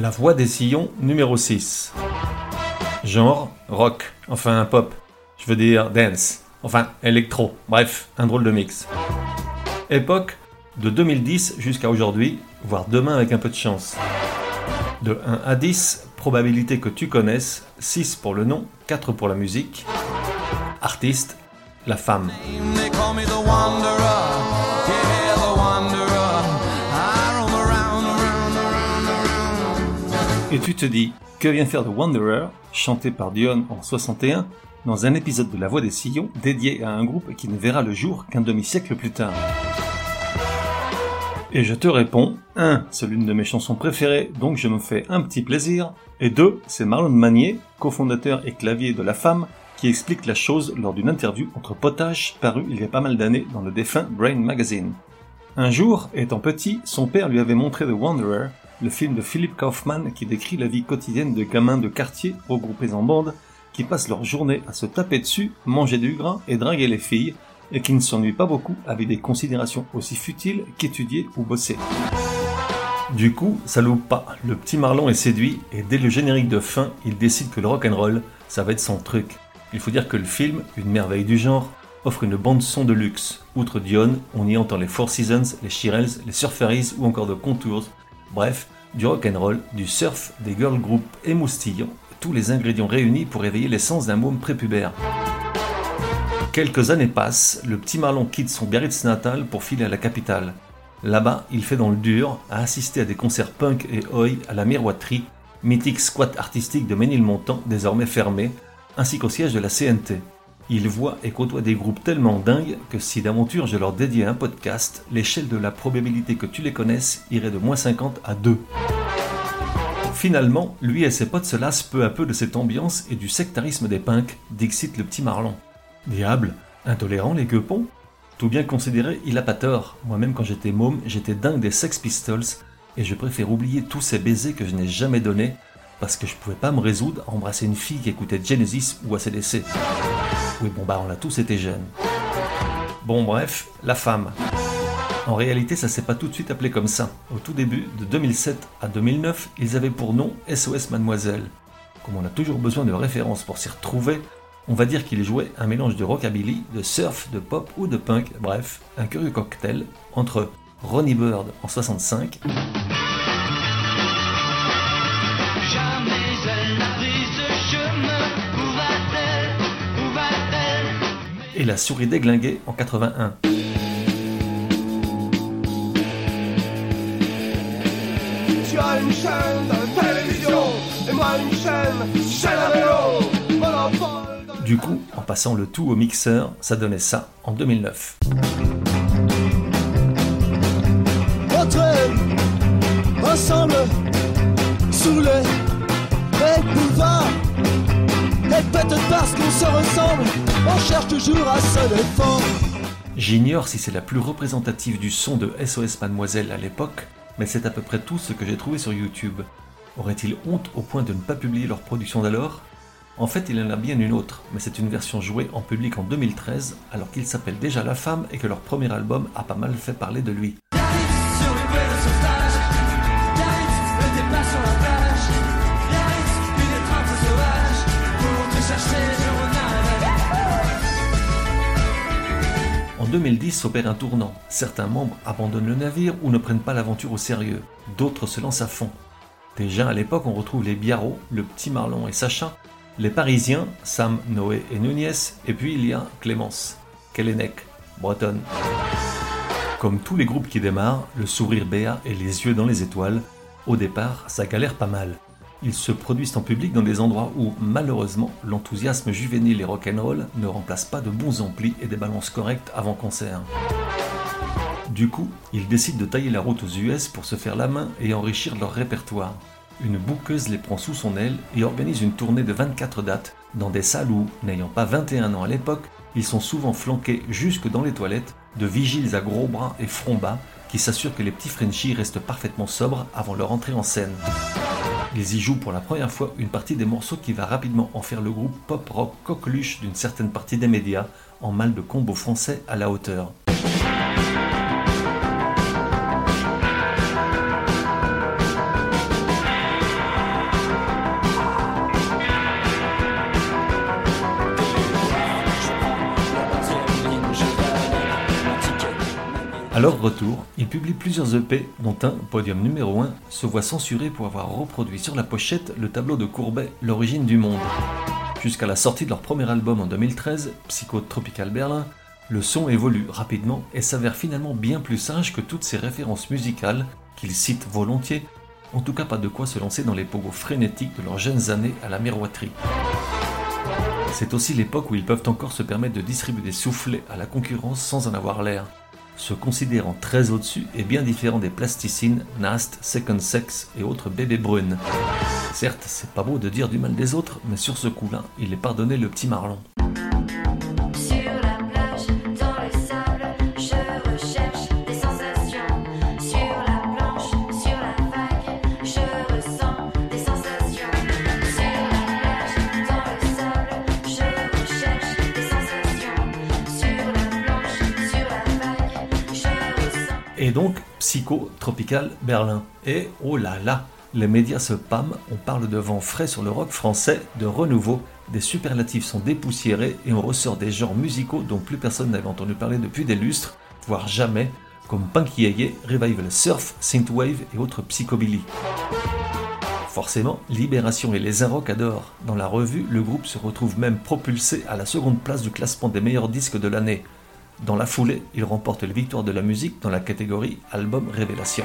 La voix des sillons numéro 6. Genre rock, enfin pop. Je veux dire dance, enfin électro. Bref, un drôle de mix. Époque de 2010 jusqu'à aujourd'hui, voire demain avec un peu de chance. De 1 à 10, probabilité que tu connaisses, 6 pour le nom, 4 pour la musique. Artiste, la femme. Tu te dis, que vient faire The Wanderer, chanté par Dion en 61, dans un épisode de La Voix des Sillons dédié à un groupe qui ne verra le jour qu'un demi-siècle plus tard Et je te réponds, 1. C'est l'une de mes chansons préférées, donc je me fais un petit plaisir. Et 2. C'est Marlon Manier, cofondateur et clavier de La Femme, qui explique la chose lors d'une interview entre potages parue il y a pas mal d'années dans le défunt Brain Magazine. Un jour, étant petit, son père lui avait montré The Wanderer, le film de Philip Kaufman qui décrit la vie quotidienne de gamins de quartier regroupés en bandes qui passent leur journée à se taper dessus, manger du gras et draguer les filles, et qui ne s'ennuient pas beaucoup avec des considérations aussi futiles qu'étudier ou bosser. Du coup, ça loupe pas, le petit Marlon est séduit et dès le générique de fin, il décide que le rock'n'roll, ça va être son truc. Il faut dire que le film, une merveille du genre, offre une bande son de luxe. Outre Dion, on y entend les Four Seasons, les Shirelles, les Surferys ou encore de Contours, Bref, du rock'n'roll, du surf, des girl groups émoustillants, tous les ingrédients réunis pour éveiller l'essence d'un môme prépubère. Quelques années passent, le petit Marlon quitte son Biarritz natal pour filer à la capitale. Là-bas, il fait dans le dur, à assister à des concerts punk et oi à la miroiterie, mythique squat artistique de Ménilmontant désormais fermé, ainsi qu'au siège de la CNT. Il voit et côtoie des groupes tellement dingues que si d'aventure je leur dédiais un podcast, l'échelle de la probabilité que tu les connaisses irait de moins 50 à 2. Finalement, lui et ses potes se lassent peu à peu de cette ambiance et du sectarisme des punks, d'excite le petit Marlon. Diable, intolérant les gueupons Tout bien considéré, il a pas tort. Moi-même quand j'étais môme, j'étais dingue des Sex Pistols, et je préfère oublier tous ces baisers que je n'ai jamais donnés, parce que je pouvais pas me résoudre à embrasser une fille qui écoutait Genesis ou ACDC. Oui, bon, bah, on a tous été jeunes. Bon, bref, la femme. En réalité, ça s'est pas tout de suite appelé comme ça. Au tout début, de 2007 à 2009, ils avaient pour nom SOS Mademoiselle. Comme on a toujours besoin de références pour s'y retrouver, on va dire qu'ils jouaient un mélange de rockabilly, de surf, de pop ou de punk, bref, un curieux cocktail entre Ronnie Bird en 65 et La souris déglinguée en 81. Du coup, en passant le tout au mixeur, ça donnait ça en 2009. ensemble, sous les J'ignore si c'est la plus représentative du son de SOS Mademoiselle à l'époque, mais c'est à peu près tout ce que j'ai trouvé sur YouTube. Aurait-il honte au point de ne pas publier leur production d'alors? En fait, il en a bien une autre, mais c'est une version jouée en public en 2013, alors qu'il s'appelle déjà La Femme et que leur premier album a pas mal fait parler de lui. 2010 s'opère un tournant. Certains membres abandonnent le navire ou ne prennent pas l'aventure au sérieux. D'autres se lancent à fond. Déjà à l'époque, on retrouve les Biarro, le petit Marlon et Sacha, les Parisiens, Sam, Noé et Nunez, et puis il y a Clémence, Kellenec, bretonne. Comme tous les groupes qui démarrent, le sourire béat et les yeux dans les étoiles, au départ, ça galère pas mal. Ils se produisent en public dans des endroits où, malheureusement, l'enthousiasme juvénile et rock'n'roll ne remplace pas de bons amplis et des balances correctes avant concert. Du coup, ils décident de tailler la route aux US pour se faire la main et enrichir leur répertoire. Une bouqueuse les prend sous son aile et organise une tournée de 24 dates dans des salles où, n'ayant pas 21 ans à l'époque, ils sont souvent flanqués jusque dans les toilettes de vigiles à gros bras et front bas qui s'assurent que les petits Frenchies restent parfaitement sobres avant leur entrée en scène. Ils y jouent pour la première fois une partie des morceaux qui va rapidement en faire le groupe pop-rock coqueluche d'une certaine partie des médias, en mal de combo français à la hauteur. À leur retour, ils publient plusieurs EP, dont un, podium numéro 1, se voit censuré pour avoir reproduit sur la pochette le tableau de Courbet L'origine du monde. Jusqu'à la sortie de leur premier album en 2013, Psycho Tropical Berlin, le son évolue rapidement et s'avère finalement bien plus sage que toutes ces références musicales qu'ils citent volontiers, en tout cas pas de quoi se lancer dans les pogos frénétiques de leurs jeunes années à la miroiterie. C'est aussi l'époque où ils peuvent encore se permettre de distribuer des soufflets à la concurrence sans en avoir l'air se considérant très au-dessus et bien différent des plasticines, Nast, Second Sex et autres bébés brunes. Certes, c'est pas beau de dire du mal des autres, mais sur ce coup-là, il est pardonné le petit Marlon. Et donc, Psycho Tropical Berlin. Et oh là là, les médias se pâment, on parle de vent frais sur le rock français, de renouveau, des superlatifs sont dépoussiérés et on ressort des genres musicaux dont plus personne n'avait entendu parler depuis des lustres, voire jamais, comme Punky Yeye, Revival Surf, Synthwave et autres psychobilly. Forcément, Libération et les Inrock adorent. Dans la revue, le groupe se retrouve même propulsé à la seconde place du classement des meilleurs disques de l'année. Dans la foulée, il remporte la victoire de la musique dans la catégorie Album Révélation.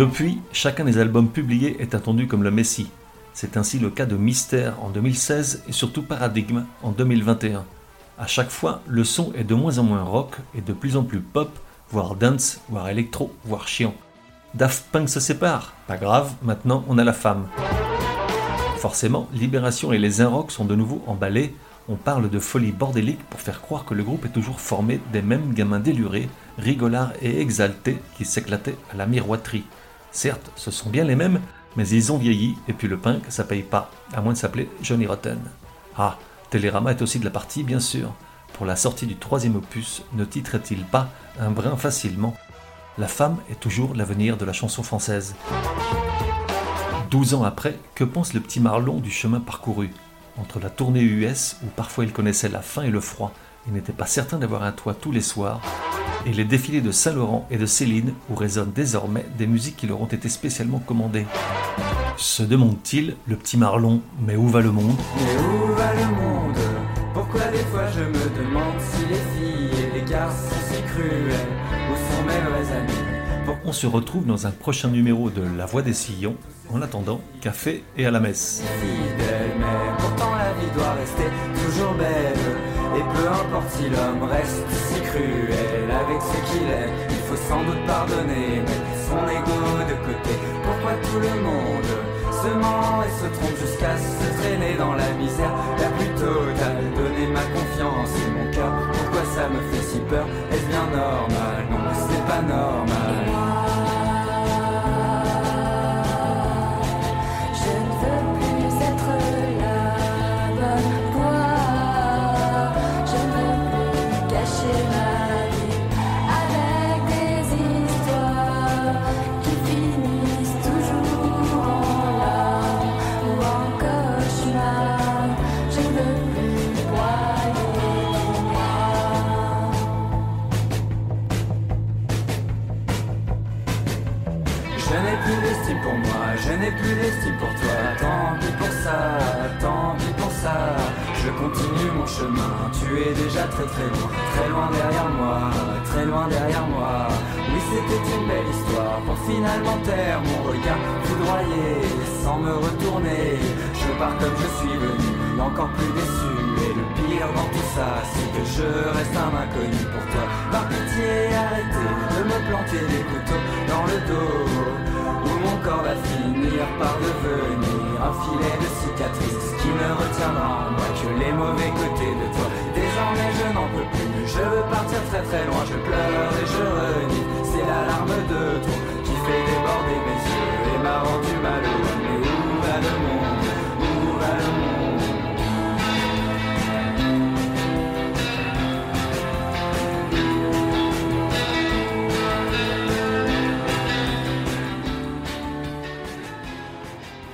Depuis, chacun des albums publiés est attendu comme le Messie. C'est ainsi le cas de Mystère en 2016 et surtout Paradigme en 2021. À chaque fois, le son est de moins en moins rock et de plus en plus pop, voire dance, voire électro, voire chiant. Daft Punk se sépare, pas grave, maintenant on a la femme. Forcément, Libération et les Inrock sont de nouveau emballés. On parle de folie bordélique pour faire croire que le groupe est toujours formé des mêmes gamins délurés, rigolards et exaltés qui s'éclataient à la miroiterie. Certes, ce sont bien les mêmes, mais ils ont vieilli, et puis le punk, ça paye pas, à moins de s'appeler Johnny Rotten. Ah, Télérama est aussi de la partie, bien sûr. Pour la sortie du troisième opus, ne titrait-il pas un brin facilement La femme est toujours l'avenir de la chanson française. Douze ans après, que pense le petit Marlon du chemin parcouru? Entre la tournée US, où parfois il connaissait la faim et le froid, il n'était pas certain d'avoir un toit tous les soirs, et les défilés de Saint-Laurent et de Céline où résonnent désormais des musiques qui leur ont été spécialement commandées. Se demande-t-il, le petit Marlon, mais où va le monde? Mais où va le monde? Pourquoi des fois je me demande si les filles et les garçons si cruels Où sont mes vrais amis? On se retrouve dans un prochain numéro de La Voix des Sillons. En attendant, café et à la messe. Fidèle, mais pourtant la vie doit rester toujours belle. Et peu importe si l'homme reste si cruel avec ce qu'il est, il faut sans doute pardonner, mettre son ego de côté. Pourquoi tout le monde se ment et se trompe jusqu'à se traîner dans la misère? La plus totale Donner ma confiance et mon cœur, pourquoi ça me fait si peur? Est-ce bien normal? Non, c'est pas normal. plus d'estime pour moi, je n'ai plus d'estime pour toi. Tant pis pour ça, tant pis pour ça. Je continue mon chemin, tu es déjà très très loin, très loin derrière moi, très loin derrière moi. Oui, c'était une belle histoire pour finalement taire mon regard foudroyé sans me retourner. Je pars comme je suis venu, encore plus déçu. Et le pire dans tout ça, c'est que je reste un inconnu pour toi. Par pitié, arrêtez de me planter des couteaux dans le dos mon corps va finir par devenir un filet de cicatrices qui ne retiendra en moi que les mauvais côtés de toi. Désormais je n'en peux plus, je veux partir très très loin, je pleure et je renie. C'est l'alarme de toi qui fait déborder mes yeux et m'a rendu malheureux.